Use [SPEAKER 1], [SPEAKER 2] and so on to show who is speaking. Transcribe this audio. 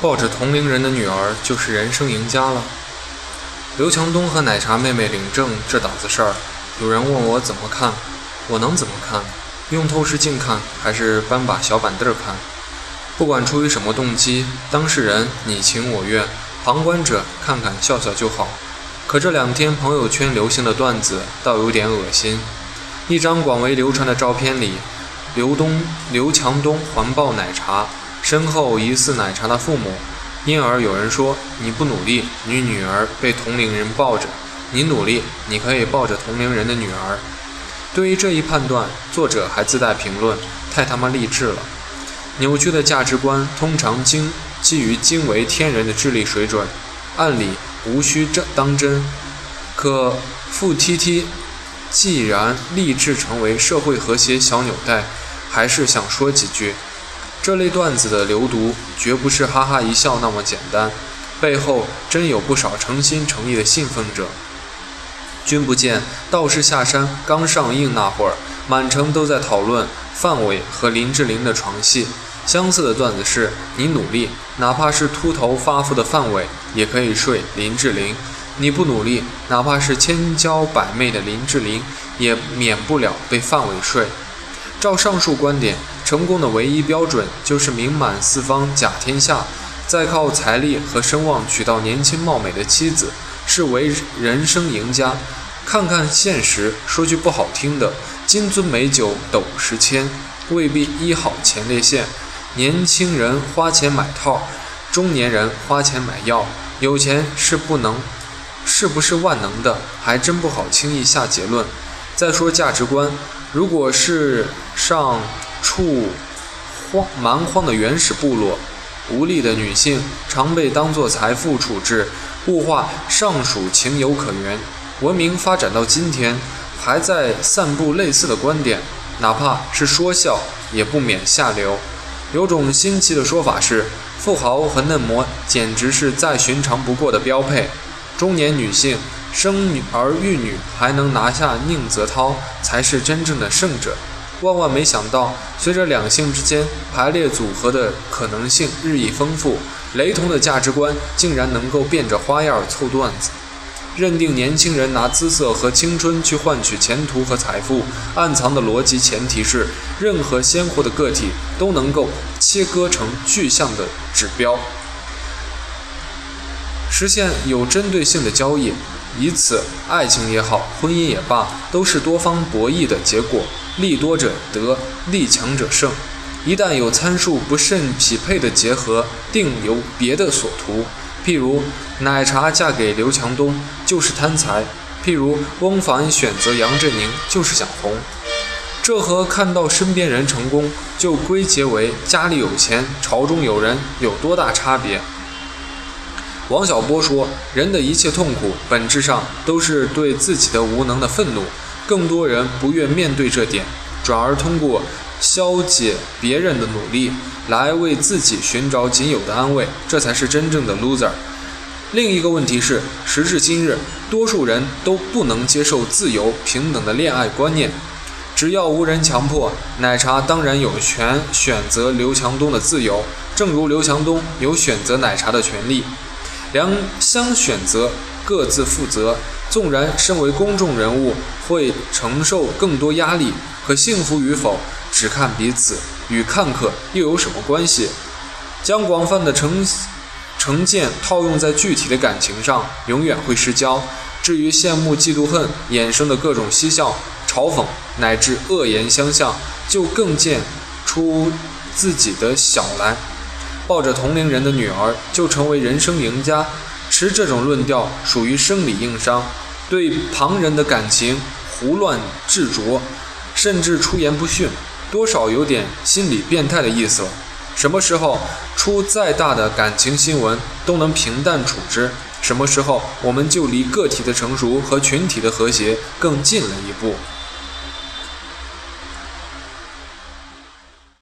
[SPEAKER 1] 抱着同龄人的女儿就是人生赢家了。刘强东和奶茶妹妹领证这档子事儿，有人问我怎么看，我能怎么看？用透视镜看，还是搬把小板凳看？不管出于什么动机，当事人你情我愿，旁观者看看笑笑就好。可这两天朋友圈流行的段子倒有点恶心。一张广为流传的照片里，刘东刘强东环抱奶茶，身后疑似奶茶的父母，因而有人说：“你不努力，你女儿被同龄人抱着；你努力，你可以抱着同龄人的女儿。”对于这一判断，作者还自带评论：“太他妈励志了！”扭曲的价值观通常经基于惊为天人的智力水准，按理无需真当真。可傅 T T 既然立志成为社会和谐小纽带，还是想说几句：这类段子的流毒绝不是哈哈一笑那么简单，背后真有不少诚心诚意的信奉者。君不见，道士下山刚上映那会儿，满城都在讨论范伟和林志玲的床戏。相似的段子是：你努力，哪怕是秃头发福的范伟，也可以睡林志玲；你不努力，哪怕是千娇百媚的林志玲，也免不了被范伟睡。照上述观点，成功的唯一标准就是名满四方甲天下，再靠财力和声望娶到年轻貌美的妻子。是为人生赢家。看看现实，说句不好听的，金樽美酒斗十千，未必医好前列腺。年轻人花钱买套，中年人花钱买药。有钱是不能，是不是万能的，还真不好轻易下结论。再说价值观，如果是上处荒蛮荒的原始部落，无力的女性常被当作财富处置。物化尚属情有可原，文明发展到今天，还在散布类似的观点，哪怕是说笑，也不免下流。有种新奇的说法是，富豪和嫩模简直是再寻常不过的标配。中年女性生女儿育女还能拿下宁泽涛，才是真正的胜者。万万没想到，随着两性之间排列组合的可能性日益丰富。雷同的价值观竟然能够变着花样凑段子，认定年轻人拿姿色和青春去换取前途和财富，暗藏的逻辑前提是任何鲜活的个体都能够切割成具象的指标，实现有针对性的交易，以此爱情也好，婚姻也罢，都是多方博弈的结果，利多者得，利强者胜。一旦有参数不甚匹配的结合，定有别的所图。譬如奶茶嫁给刘强东就是贪财，譬如翁帆选择杨振宁就是想红。这和看到身边人成功就归结为家里有钱、朝中有人有多大差别？王小波说：“人的一切痛苦，本质上都是对自己的无能的愤怒。更多人不愿面对这点，转而通过。”消解别人的努力，来为自己寻找仅有的安慰，这才是真正的 loser。另一个问题是，时至今日，多数人都不能接受自由平等的恋爱观念。只要无人强迫，奶茶当然有权选择刘强东的自由，正如刘强东有选择奶茶的权利。两相选择，各自负责。纵然身为公众人物，会承受更多压力，可幸福与否？只看彼此，与看客又有什么关系？将广泛的成成见套用在具体的感情上，永远会失焦。至于羡慕、嫉妒、恨衍生的各种嬉笑、嘲讽乃至恶言相向，就更见出自己的小来。抱着同龄人的女儿就成为人生赢家，持这种论调属于生理硬伤，对旁人的感情胡乱执着，甚至出言不逊。多少有点心理变态的意思了。什么时候出再大的感情新闻都能平淡处之？什么时候我们就离个体的成熟和群体的和谐更近了一步？